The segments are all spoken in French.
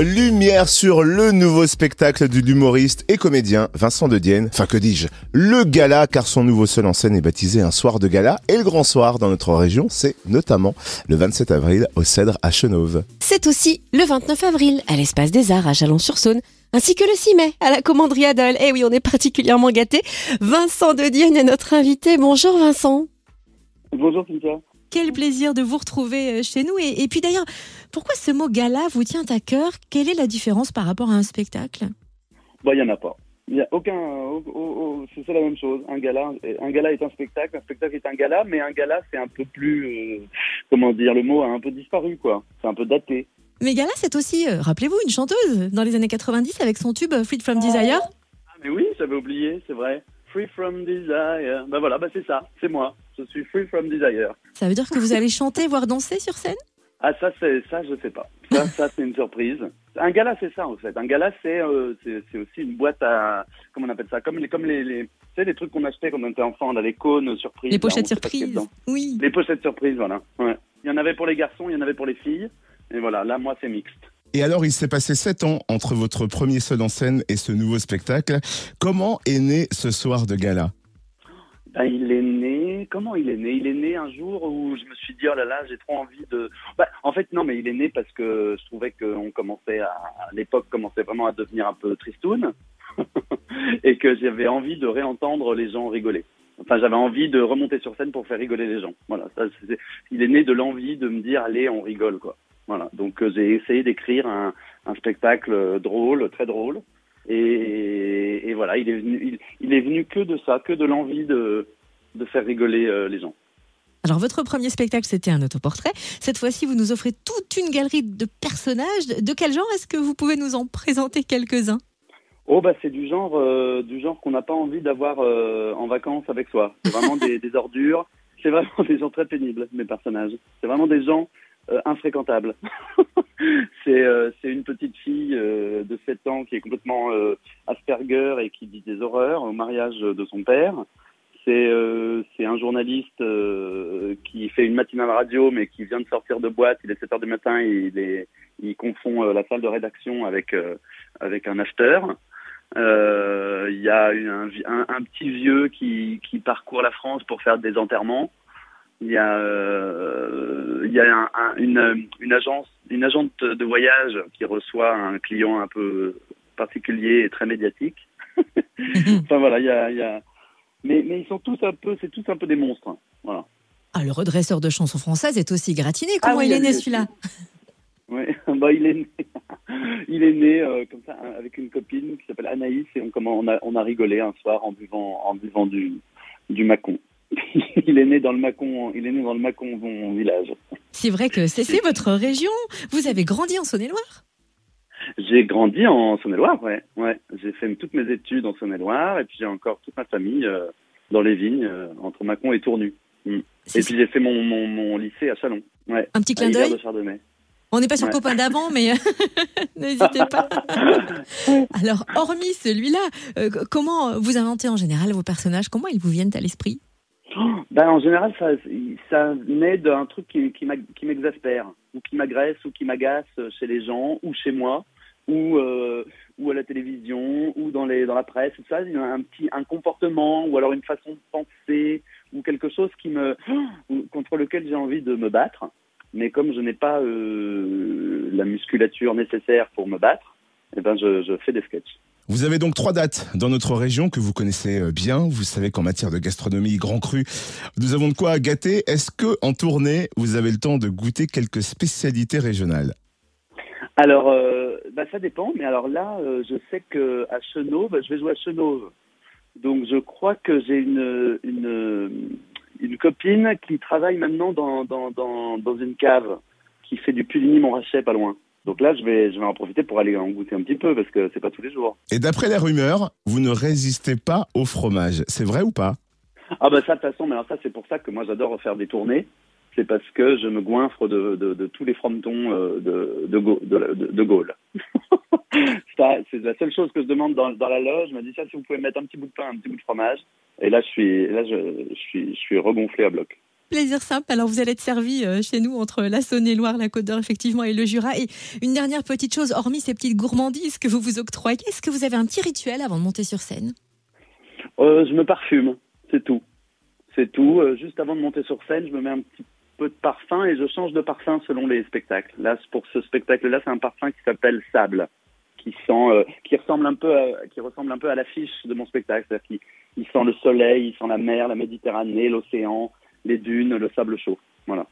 Lumière sur le nouveau spectacle de l'humoriste et comédien Vincent de Dienne. Enfin, que dis-je Le gala, car son nouveau seul en scène est baptisé un soir de gala. Et le grand soir dans notre région, c'est notamment le 27 avril au Cèdre à Chenauve. C'est aussi le 29 avril à l'Espace des Arts à Chalon-sur-Saône ainsi que le 6 mai à la commanderie Adol. Eh oui, on est particulièrement gâtés. Vincent de Dienne est notre invité. Bonjour Vincent. Bonjour Cynthia. Quel plaisir de vous retrouver euh, chez nous. Et, puis d'ailleurs, pourquoi ce mot gala vous tient à cœur? Quelle est la différence par rapport à un spectacle? Bah, Il n'y en a pas. Il a aucun. c'est la même chose. Un gala, un gala est un spectacle, un spectacle est un gala, mais un gala, c'est un peu plus. Euh, comment dire Le mot a un peu disparu, quoi. C'est un peu daté. Mais gala, c'est aussi, euh, rappelez-vous, une chanteuse dans les années 90 avec son tube Free From Desire. Ah, mais oui, j'avais oublié, c'est vrai. Free From Desire. Ben voilà, bah c'est ça, c'est moi. Je suis Free From Desire. Ça veut dire que vous allez chanter, voire danser sur scène? Ah ça, c'est ça, je sais pas. Ça, ça c'est une surprise. Un gala, c'est ça en fait. Un gala, c'est euh, c'est aussi une boîte à comment on appelle ça? Comme les comme les, les les trucs qu'on achetait quand on était enfant, on a les cônes surprises. Les pochettes surprises. Oui. Les pochettes surprises, voilà. Ouais. Il y en avait pour les garçons, il y en avait pour les filles. Et voilà, là, moi, c'est mixte. Et alors, il s'est passé sept ans entre votre premier seul en scène et ce nouveau spectacle. Comment est né ce soir de gala? Ben, il est né. Comment il est né? Il est né un jour où je me suis dit oh là là, j'ai trop envie de. Ben, en fait, non, mais il est né parce que je trouvais qu'on commençait à, l'époque commençait vraiment à devenir un peu tristoun et que j'avais envie de réentendre les gens rigoler. Enfin, j'avais envie de remonter sur scène pour faire rigoler les gens. Voilà, il est né de l'envie de me dire allez, on rigole quoi. Voilà. Donc euh, j'ai essayé d'écrire un, spectacle euh, drôle, très drôle. Et, voilà, il est il, est venu que de ça, que de l'envie de, de faire rigoler euh, les gens. Alors votre premier spectacle, c'était un autoportrait. Cette fois-ci, vous nous offrez toute une galerie de personnages. De quel genre est-ce que vous pouvez nous en présenter quelques-uns? Oh bah c'est du genre du genre qu'on n'a pas envie d'avoir en vacances avec soi. C'est vraiment des, des ordures. C'est vraiment des gens très pénibles, mes personnages. C'est vraiment des gens euh, infréquentable. Euh, c'est une petite fille euh, de 7 ans qui est complètement Asperger et qui dit des horreurs au mariage de son père. C'est un journaliste qui fait une matinale radio mais qui vient de sortir de boîte. Il est 7 heures du matin il, est, il confond la salle de rédaction avec, avec un acheteur. Il y a un, un, un, petit vieux qui, qui parcourt la France pour faire des enterrements. Il y a il y a un, une, une agence, une agente de voyage qui reçoit un client un peu particulier et très médiatique. enfin voilà, il y a, y a... Mais, mais ils sont tous un peu, c'est tous un peu des monstres. Voilà. Ah, le redresseur de chansons françaises est aussi gratiné. Ah Comment il est né celui-là? Oui, bah, il est né, il est né euh, comme ça avec une copine qui s'appelle Anaïs et on, comment, on, a, on a rigolé un soir en buvant, en buvant du, du Macon. il est né dans le Macon, il est né dans le Macon village. C'est vrai que c'est votre région. Vous avez grandi en Saône-et-Loire? J'ai grandi en Saône-et-Loire, ouais. ouais. J'ai fait toutes mes études en Saône-et-Loire et puis j'ai encore toute ma famille euh, dans les vignes euh, entre Macon et Tournu. Mm. Et puis j'ai fait mon, mon, lycée à Chalon. Ouais, Un petit clin d'œil. On n'est pas sur copain d'avant, mais n'hésitez pas. Alors, hormis celui-là, euh, comment vous inventez en général vos personnages? Comment ils vous viennent à l'esprit? Ben, en général, ça, ça naît d'un truc qui, qui m'exaspère, ou qui m'agresse, ou qui m'agace chez les gens, ou chez moi, ou, euh, ou à la télévision, ou dans, les, dans la presse, tout ça. Il y a un petit un comportement, ou alors une façon de penser, ou quelque chose qui me, contre lequel j'ai envie de me battre. Mais comme je n'ai pas euh, la musculature nécessaire pour me battre, eh ben je, je fais des sketchs. Vous avez donc trois dates dans notre région que vous connaissez euh, bien. Vous savez qu'en matière de gastronomie grand cru, nous avons de quoi gâter. Est-ce que en tournée, vous avez le temps de goûter quelques spécialités régionales? Alors, euh, bah, ça dépend. Mais alors là, euh, je sais que à Chenauve, je vais jouer à Chenauve. Donc, je crois que j'ai une, une, une copine qui travaille maintenant dans, dans, dans, dans une cave qui fait du Puligny-Montrachet pas loin. Donc là, je vais, je vais en profiter pour aller en goûter un petit peu parce que c'est pas tous les jours. Et d'après les rumeurs, vous ne résistez pas au fromage. C'est vrai ou pas? Ah bah ça, de toute façon, mais alors ça, c'est pour ça que moi j'adore faire des tournées. C'est parce que je me goinfre de, de, tous les frontons euh, de, Gaulle. c'est la seule chose que je demande dans, dans la loge. Je me dis ça, si vous pouvez mettre un petit bout de pain, un petit bout de fromage. Et là, je suis, là, je, je suis, je suis regonflé à bloc. Plaisir simple. Alors vous allez être servi euh, chez nous entre la Saône-et-Loire, la Côte d'Or effectivement et le Jura. Et une dernière petite chose, hormis ces petites gourmandises que vous vous octroyez, est-ce que vous avez un petit rituel avant de monter sur scène? Euh, Je me parfume, c'est tout. C'est tout. Euh, juste avant de monter sur scène, je me mets un petit peu de parfum et je change de parfum selon les spectacles. Là, pour ce spectacle-là, c'est un parfum qui s'appelle Sable, qui sent, qui ressemble un peu, à, qui ressemble un peu à l'affiche de mon spectacle. Il, il sent le soleil, il sent la mer, la Méditerranée, l'océan les dunes, le sable chaud. Voilà.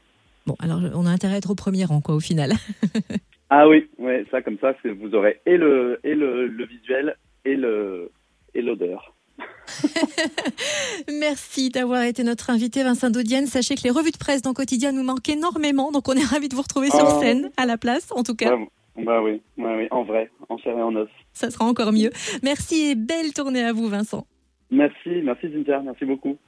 Bon, alors on a intérêt à être au premier rang, quoi, au final. ah oui, ouais, ça comme ça, vous aurez et le et le, le visuel et le et l'odeur. Merci d'avoir été notre invité, Vincent Daudienne. Sachez que les revues de presse dans Quotidien nous manquent énormément, donc on est ravis de vous retrouver sur ah. scène, à la place, en tout cas. Bah oui, bah oui, en vrai, en chair et en os. Ça sera encore mieux. Merci et belle tournée à vous, Vincent. Merci, merci Cynthia, merci beaucoup.